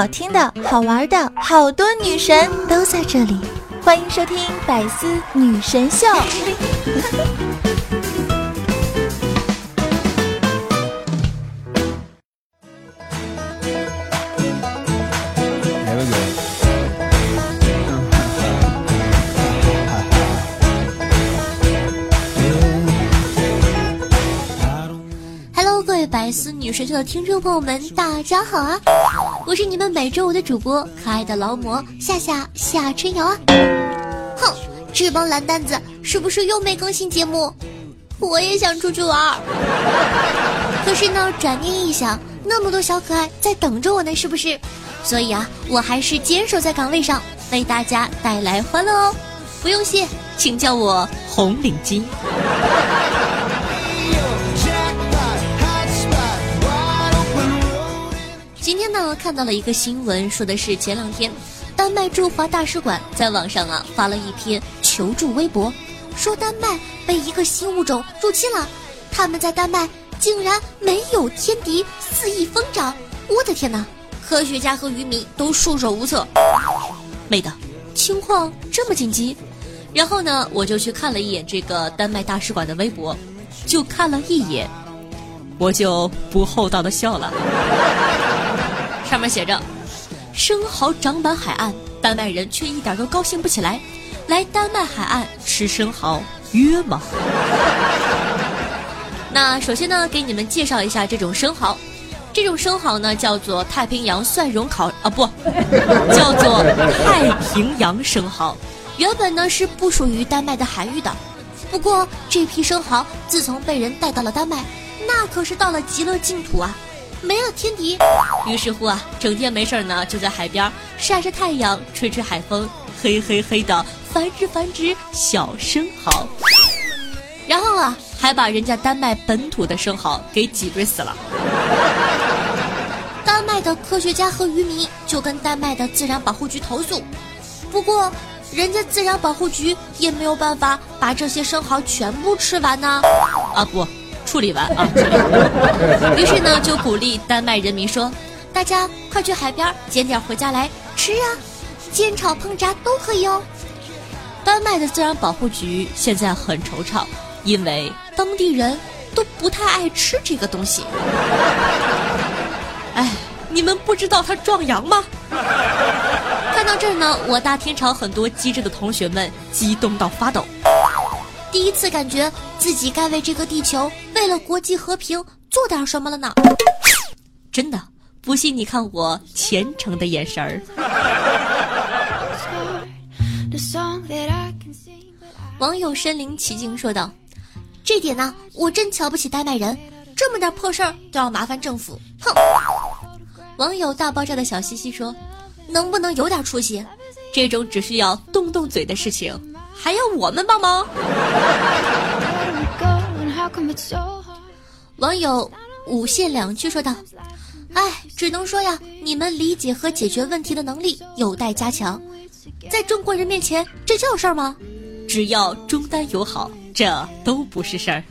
好听的、好玩的，好多女神都在这里，欢迎收听《百思女神秀》。百思女神秀的听众朋友们，大家好啊！我是你们每周五的主播，可爱的劳模夏夏夏春瑶啊！哼，这帮懒蛋子是不是又没更新节目？我也想出去玩，可是呢，转念一想，那么多小可爱在等着我呢，是不是？所以啊，我还是坚守在岗位上，为大家带来欢乐哦！不用谢，请叫我红领巾。今天呢，看到了一个新闻，说的是前两天，丹麦驻华大使馆在网上啊发了一篇求助微博，说丹麦被一个新物种入侵了，他们在丹麦竟然没有天敌，肆意疯长。我的天哪！科学家和渔民都束手无策。妹的，情况这么紧急？然后呢，我就去看了一眼这个丹麦大使馆的微博，就看了一眼，我就不厚道的笑了。上面写着：“生蚝长满海岸，丹麦人却一点都高兴不起来。来丹麦海岸吃生蚝约吗？” 那首先呢，给你们介绍一下这种生蚝。这种生蚝呢，叫做太平洋蒜蓉烤啊，不，叫做太平洋生蚝。原本呢是不属于丹麦的海域的。不过这批生蚝自从被人带到了丹麦，那可是到了极乐净土啊。没了天敌，于是乎啊，整天没事呢，就在海边晒晒太阳，吹吹海风，嘿嘿嘿的繁殖繁殖小生蚝，然后啊，还把人家丹麦本土的生蚝给挤兑死了。丹麦的科学家和渔民就跟丹麦的自然保护局投诉，不过人家自然保护局也没有办法把这些生蚝全部吃完呢。啊不。处理完啊，于是呢就鼓励丹麦人民说：“大家快去海边捡点回家来吃啊，煎炒烹炸都可以哦。”丹麦的自然保护局现在很惆怅，因为当地人都不太爱吃这个东西。哎，你们不知道它壮阳吗？看到这儿呢，我大天朝很多机智的同学们激动到发抖。第一次感觉自己该为这个地球，为了国际和平做点什么了呢？真的，不信你看我虔诚的眼神儿。网友身临其境说道：“这点呢，我真瞧不起丹麦人，这么点破事儿都要麻烦政府。”哼。网友大爆炸的小西西说：“能不能有点出息？这种只需要动动嘴的事情。”还要我们帮忙？网友五线两句说道：“哎，只能说呀，你们理解和解决问题的能力有待加强。在中国人面前，这叫事儿吗？只要中单友好，这都不是事儿。”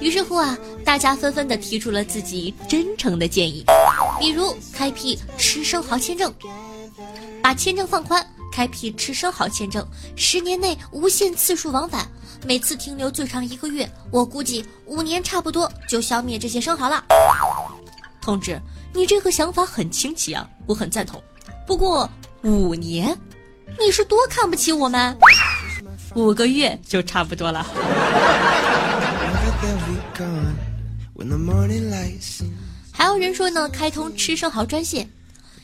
于是乎啊，大家纷纷的提出了自己真诚的建议，比如开辟吃生蚝签证，把签证放宽，开辟吃生蚝签证，十年内无限次数往返，每次停留最长一个月，我估计五年差不多就消灭这些生蚝了。同志，你这个想法很清奇啊，我很赞同。不过五年，你是多看不起我们？五个月就差不多了。还有人说呢，开通吃生蚝专线，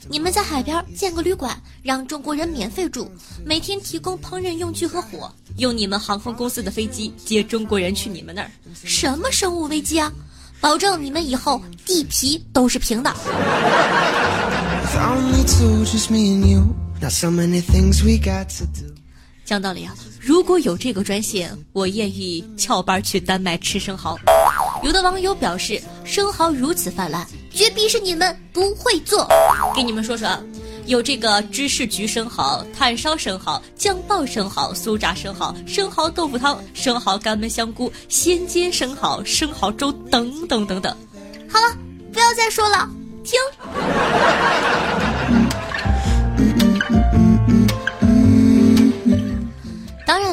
你们在海边建个旅馆，让中国人免费住，每天提供烹饪用具和火，用你们航空公司的飞机接中国人去你们那儿。什么生物危机啊？保证你们以后地皮都是平的。讲道理啊，如果有这个专线，我愿意翘班去丹麦吃生蚝。有的网友表示，生蚝如此泛滥，绝逼是你们不会做。给你们说说啊，有这个芝士焗生蚝、炭烧生蚝、酱爆生蚝、酥炸生蚝、生蚝豆腐汤、生蚝干焖香菇、鲜煎生蚝、生蚝粥等等等等。好了，不要再说了，停。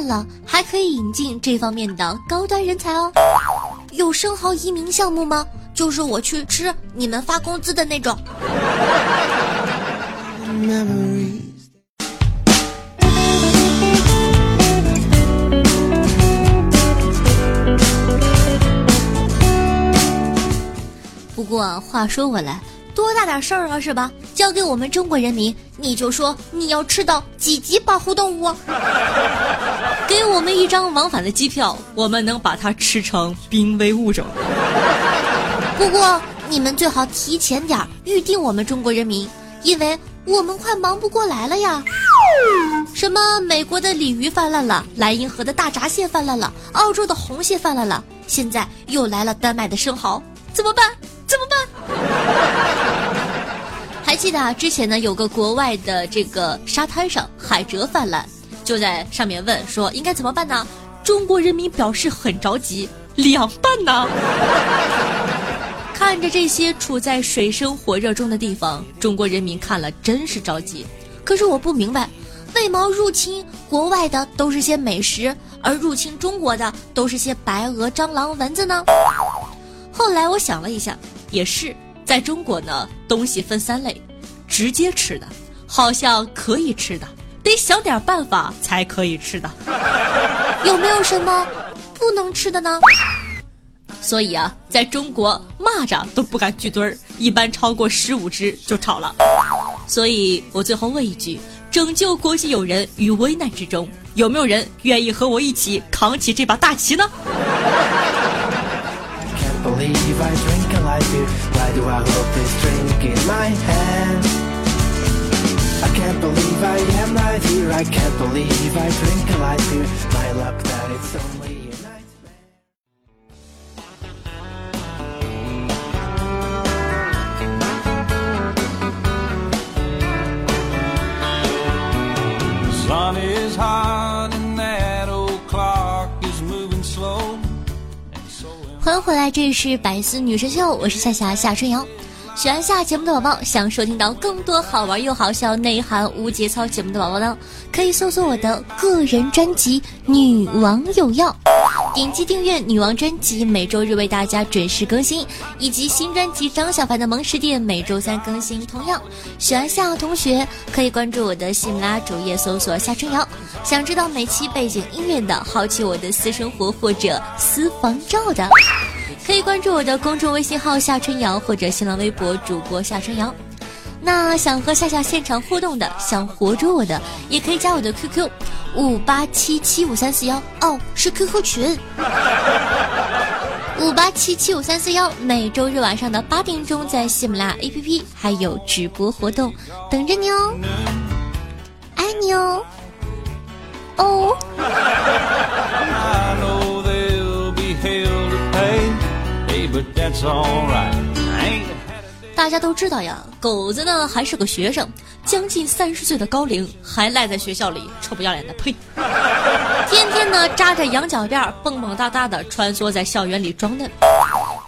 了，还可以引进这方面的高端人才哦。有生蚝移民项目吗？就是我去吃，你们发工资的那种。不过话说回来，多大点事儿啊，是吧？交给我们中国人民，你就说你要吃到几级保护动物？给我们一张往返的机票，我们能把它吃成濒危物种。不过你们最好提前点预定我们中国人民，因为我们快忙不过来了呀。什么美国的鲤鱼泛滥了，莱茵河的大闸蟹泛滥了，澳洲的红蟹泛滥了，现在又来了丹麦的生蚝，怎么办？怎么办？还记得啊，之前呢有个国外的这个沙滩上海蜇泛滥，就在上面问说应该怎么办呢？中国人民表示很着急，凉拌呢。看着这些处在水深火热中的地方，中国人民看了真是着急。可是我不明白，为毛入侵国外的都是些美食，而入侵中国的都是些白鹅、蟑螂、蚊子呢？后来我想了一下，也是在中国呢，东西分三类：直接吃的，好像可以吃的，得想点办法才可以吃的。有没有什么不能吃的呢？所以啊，在中国蚂蚱都不敢聚堆儿，一般超过十五只就吵了。所以我最后问一句：拯救国际友人于危难之中，有没有人愿意和我一起扛起这把大旗呢？believe I drink a light beer. Why do I hold this drink in my hand? I can't believe I am right here. I can't believe I drink a light beer. My luck that it's so. 回来，这里是百思女神秀，我是夏夏夏春瑶。喜欢下节目的宝宝，想收听到更多好玩又好笑、内涵无节操节目的宝宝呢，可以搜索我的个人专辑《女王有药》，点击订阅女王专辑，每周日为大家准时更新，以及新专辑张小凡的萌食店每周三更新。同样，喜欢夏同学可以关注我的喜马拉主页，搜索夏春瑶。想知道每期背景音乐的，好奇我的私生活或者私房照的。可以关注我的公众微信号夏春瑶或者新浪微博主播夏春瑶。那想和夏夏现场互动的，想活捉我的，也可以加我的 QQ 五八七七五三四幺哦，是 QQ 群五八七七五三四幺。每周日晚上的八点钟，在喜马拉雅 APP 还有直播活动等着你哦，大家都知道呀，狗子呢还是个学生，将近三十岁的高龄，还赖在学校里，臭不要脸的，呸！天天呢扎着羊角辫，蹦蹦哒哒的穿梭在校园里装嫩。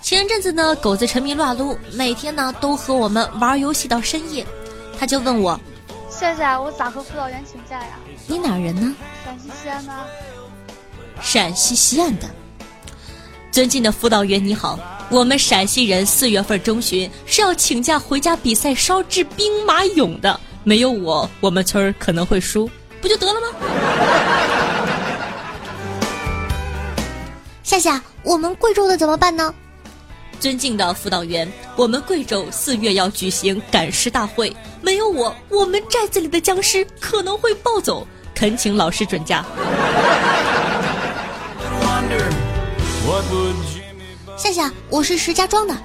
前阵子呢，狗子沉迷撸啊撸，每天呢都和我们玩游戏到深夜。他就问我：“夏夏，我咋和辅导员请假呀？”你哪人呢？陕西西安的。陕西西安的。尊敬的辅导员你好，我们陕西人四月份中旬是要请假回家比赛烧制兵马俑的，没有我，我们村儿可能会输，不就得了吗？夏夏，我们贵州的怎么办呢？尊敬的辅导员，我们贵州四月要举行赶尸大会，没有我，我们寨子里的僵尸可能会暴走，恳请老师准假。夏夏，我是石家庄的，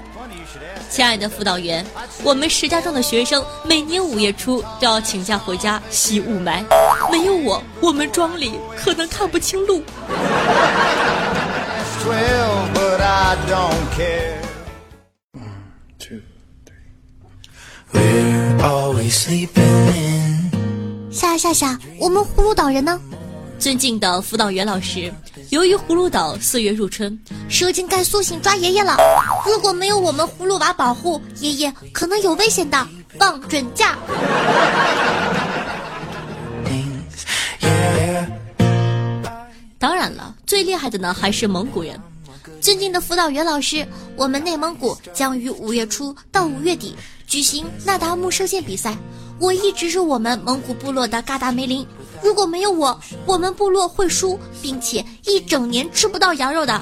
亲爱的辅导员，我们石家庄的学生每年五月初都要请假回家吸雾霾，没有我，我们庄里可能看不清路。夏夏夏，我们葫芦岛人呢？尊敬的辅导员老师，由于葫芦岛四月入春，蛇精该苏醒抓爷爷了。如果没有我们葫芦娃保护，爷爷可能有危险的。放准假。当然了，最厉害的呢还是蒙古人。尊敬的辅导员老师，我们内蒙古将于五月初到五月底举行那达慕射箭比赛。我一直是我们蒙古部落的嘎达梅林。如果没有我，我们部落会输，并且一整年吃不到羊肉的。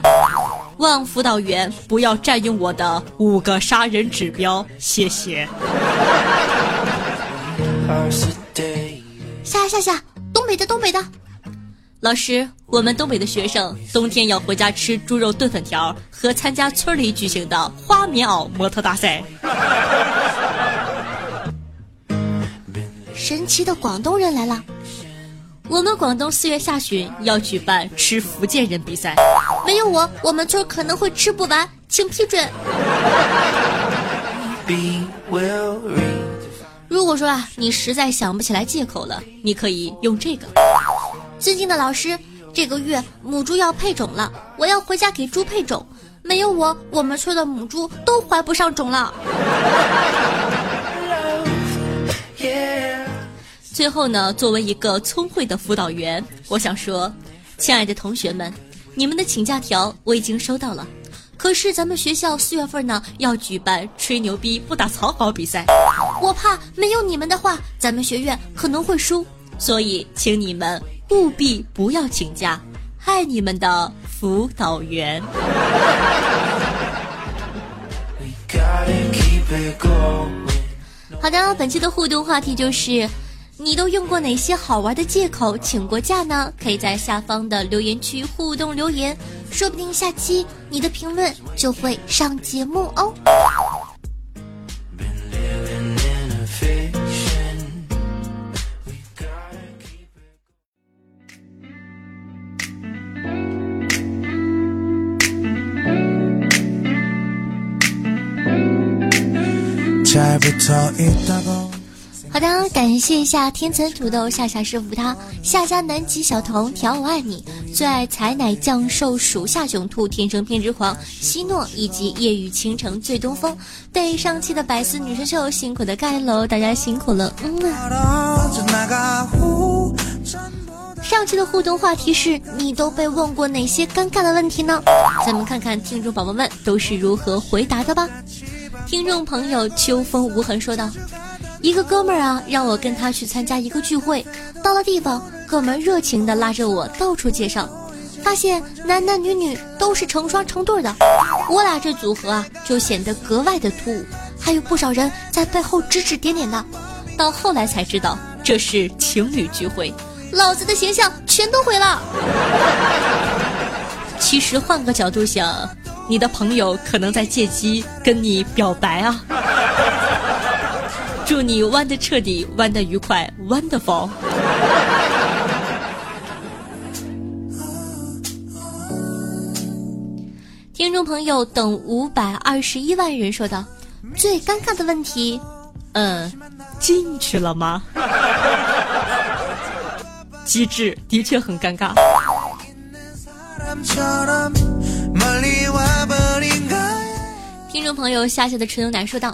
望辅导员不要占用我的五个杀人指标，谢谢。下下下，东北的东北的。老师，我们东北的学生冬天要回家吃猪肉炖粉条和参加村里举行的花棉袄模特大赛。神奇的广东人来了，我们广东四月下旬要举办吃福建人比赛，没有我，我们村可能会吃不完，请批准。如果说啊，你实在想不起来借口了，你可以用这个。尊敬的老师，这个月母猪要配种了，我要回家给猪配种。没有我，我们村的母猪都怀不上种了。最后呢，作为一个聪慧的辅导员，我想说，亲爱的同学们，你们的请假条我已经收到了。可是咱们学校四月份呢要举办吹牛逼不打草稿比赛，我怕没有你们的话，咱们学院可能会输，所以请你们。务必不要请假，爱你们的辅导员。好的，本期的互动话题就是：你都用过哪些好玩的借口请过假呢？可以在下方的留言区互动留言，说不定下期你的评论就会上节目哦。好的，感谢一下天蚕土豆夏夏师傅他夏家南极小童条我爱你最爱采奶酱瘦鼠夏囧兔天生偏执狂希诺以及夜雨倾城醉东风对上期的百思女神秀辛苦的盖楼大家辛苦了嗯上期的互动话题是你都被问过哪些尴尬的问题呢？咱们看看听众宝宝们都是如何回答的吧。听众朋友秋风无痕说道：“一个哥们儿啊，让我跟他去参加一个聚会。到了地方，哥们儿热情地拉着我到处介绍，发现男男女女都是成双成对的。我俩这组合啊，就显得格外的突兀。还有不少人在背后指指点点的。到后来才知道，这是情侣聚会，老子的形象全都毁了。其实换个角度想。”你的朋友可能在借机跟你表白啊！祝你弯的彻底，弯的愉快，wonderful。听众朋友等五百二十一万人说道：“最尴尬的问题，嗯，进去了吗？”机智的确很尴尬。听众朋友夏夏的纯牛奶说道：“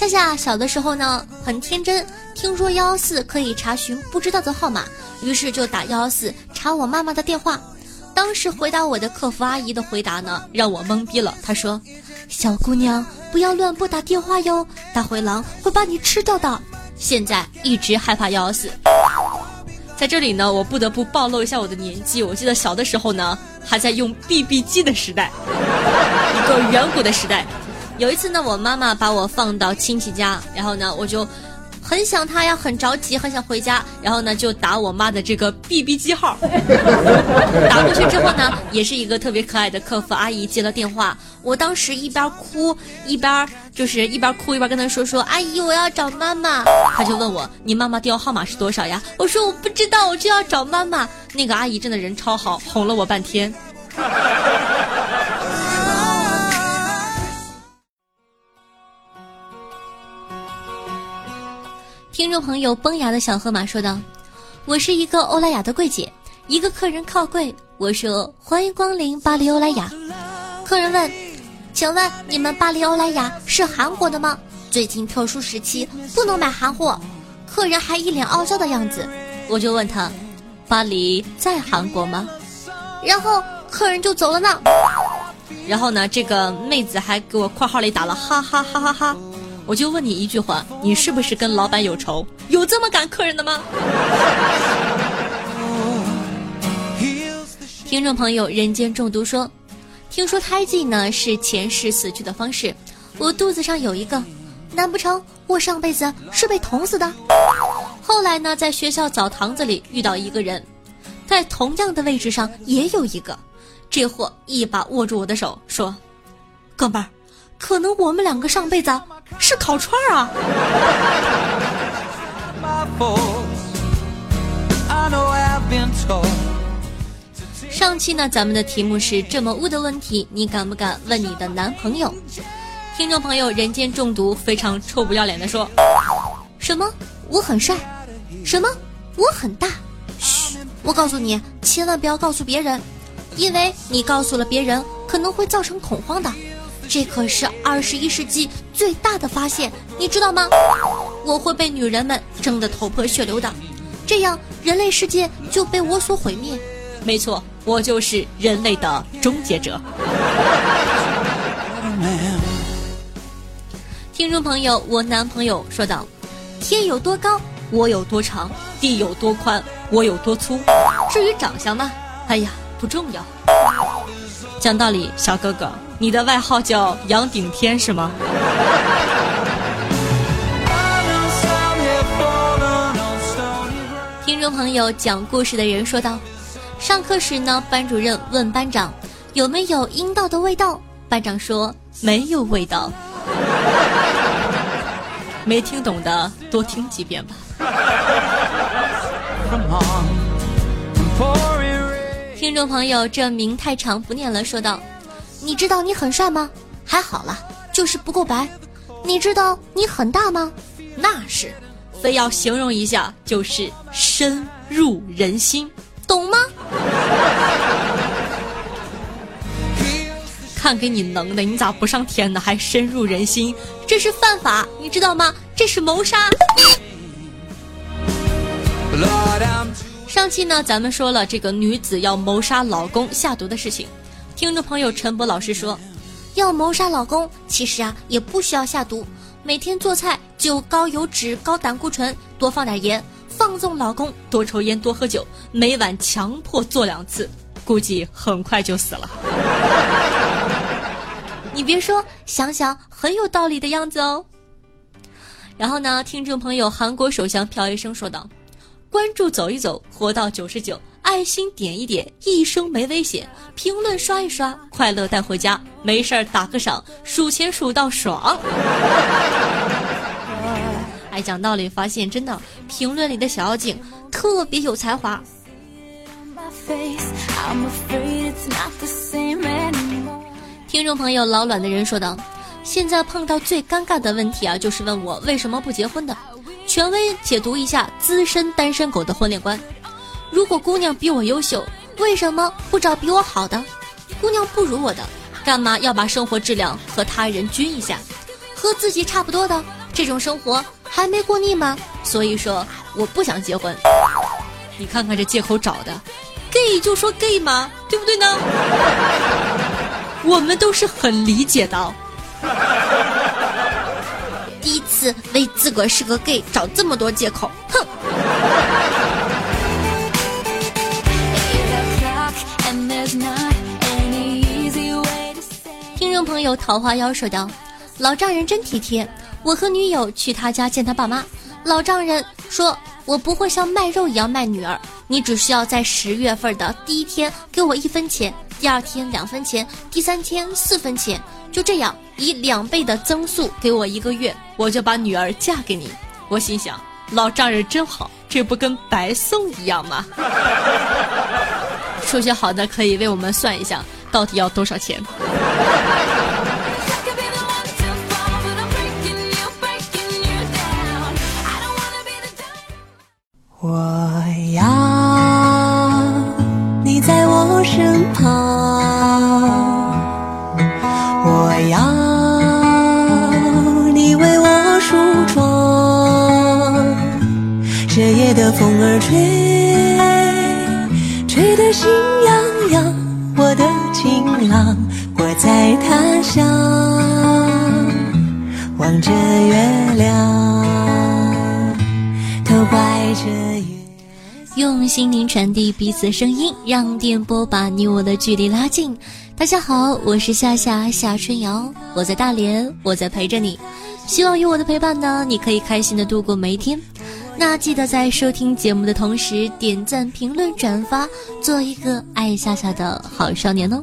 夏夏小的时候呢，很天真，听说幺幺四可以查询不知道的号码，于是就打幺幺四查我妈妈的电话。当时回答我的客服阿姨的回答呢，让我懵逼了。她说：‘小姑娘，不要乱拨打电话哟，大灰狼会把你吃掉的。’现在一直害怕幺幺四。”在这里呢，我不得不暴露一下我的年纪。我记得小的时候呢，还在用 BB 机的时代，一个远古的时代。有一次呢，我妈妈把我放到亲戚家，然后呢，我就。很想她呀，很着急，很想回家，然后呢就打我妈的这个 BB 机号，打过去之后呢，也是一个特别可爱的客服阿姨接了电话，我当时一边哭一边就是一边哭一边跟她说说，阿姨我要找妈妈，她就问我你妈妈电话号码是多少呀？我说我不知道，我就要找妈妈。那个阿姨真的人超好，哄了我半天。听众朋友崩牙的小河马说道：“我是一个欧莱雅的柜姐，一个客人靠柜，我说欢迎光临巴黎欧莱雅。客人问，请问你们巴黎欧莱雅是韩国的吗？最近特殊时期不能买韩货。客人还一脸傲娇的样子，我就问他，巴黎在韩国吗？然后客人就走了呢。然后呢，这个妹子还给我括号里打了哈哈哈哈哈。”我就问你一句话，你是不是跟老板有仇？有这么赶客人的吗？听众朋友，人间中毒说，听说胎记呢是前世死去的方式，我肚子上有一个，难不成我上辈子是被捅死的？后来呢，在学校澡堂子里遇到一个人，在同样的位置上也有一个，这货一把握住我的手，说：“哥们儿。”可能我们两个上辈子是烤串儿啊！上期呢，咱们的题目是这么污的问题，你敢不敢问你的男朋友？听众朋友，人间中毒非常臭不要脸的说：“什么？我很帅？什么？我很大？嘘！我告诉你，千万不要告诉别人，因为你告诉了别人，可能会造成恐慌的。”这可是二十一世纪最大的发现，你知道吗？我会被女人们争得头破血流的，这样人类世界就被我所毁灭。没错，我就是人类的终结者。听众朋友，我男朋友说道：“天有多高，我有多长；地有多宽，我有多粗。至于长相嘛，哎呀，不重要。讲道理，小哥哥。”你的外号叫杨顶天是吗？听众朋友讲故事的人说道：“上课时呢，班主任问班长有没有阴道的味道，班长说没有味道。没听懂的多听几遍吧。”听众朋友，这名太长不念了，说道。你知道你很帅吗？还好啦，就是不够白。你知道你很大吗？那是，非要形容一下就是深入人心，懂吗？看给你能的，你咋不上天呢？还深入人心，这是犯法，你知道吗？这是谋杀。上期呢，咱们说了这个女子要谋杀老公下毒的事情。听众朋友陈博老师说，要谋杀老公，其实啊也不需要下毒，每天做菜就高油脂、高胆固醇，多放点盐，放纵老公，多抽烟、多喝酒，每晚强迫做两次，估计很快就死了。你别说，想想很有道理的样子哦。然后呢，听众朋友韩国首相朴医生说道：“关注走一走，活到九十九。”爱心点一点，一生没危险；评论刷一刷，快乐带回家。没事儿打个赏，数钱数到爽。哎，讲道理，发现真的，评论里的小妖精特别有才华。听众朋友，老卵的人说道：“现在碰到最尴尬的问题啊，就是问我为什么不结婚的。”权威解读一下资深单身狗的婚恋观。如果姑娘比我优秀，为什么不找比我好的？姑娘不如我的，干嘛要把生活质量和他人均一下？和自己差不多的这种生活还没过腻吗？所以说我不想结婚。你看看这借口找的，gay 就说 gay 嘛，对不对呢？我们都是很理解的。第一次为自个是个 gay 找这么多借口，哼。听众朋友，桃花妖说道：“老丈人真体贴，我和女友去他家见他爸妈。老丈人说，我不会像卖肉一样卖女儿，你只需要在十月份的第一天给我一分钱，第二天两分钱，第三天四分钱，就这样以两倍的增速给我一个月，我就把女儿嫁给你。”我心想，老丈人真好，这不跟白送一样吗？数学好的可以为我们算一下，到底要多少钱？心痒痒。我的情郎，我在他乡望着月亮，都怪这月。用心灵传递彼此声音，让电波把你我的距离拉近。大家好，我是夏夏夏春瑶，我在大连，我在陪着你。希望有我的陪伴呢，你可以开心的度过每一天。那记得在收听节目的同时点赞、评论、转发，做一个爱夏夏的好少年哦。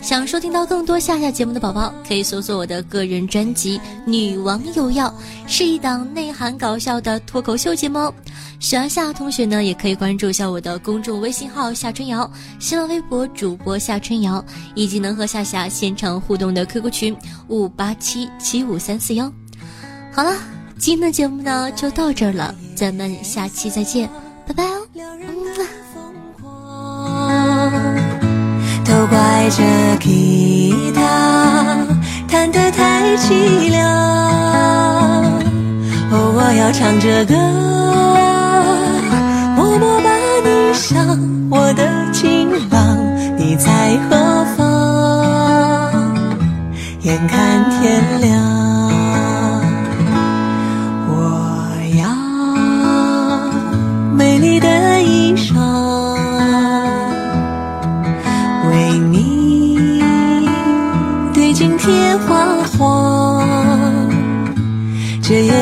想收听到更多夏夏节目的宝宝，可以搜索我的个人专辑《女王有药》，是一档内涵搞笑的脱口秀节目。喜欢夏同学呢，也可以关注一下我的公众微信号夏春瑶，新浪微博主播夏春瑶，以及能和夏夏现场互动的 QQ 群五八七七五三四幺。好了，今天的节目呢就到这儿了，咱们下期再见，拜拜哦。都怪这吉他弹得太凄凉，哦，我要唱着歌，默默把你想，我的情郎，你在何方？眼看天亮。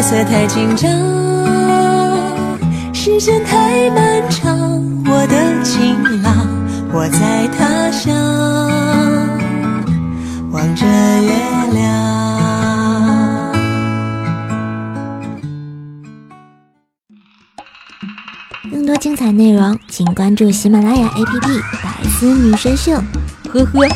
色太紧张，时间太漫长。我的情郎，我在他乡望着月亮。更多精彩内容，请关注喜马拉雅 APP《百思女神秀》。呵呵。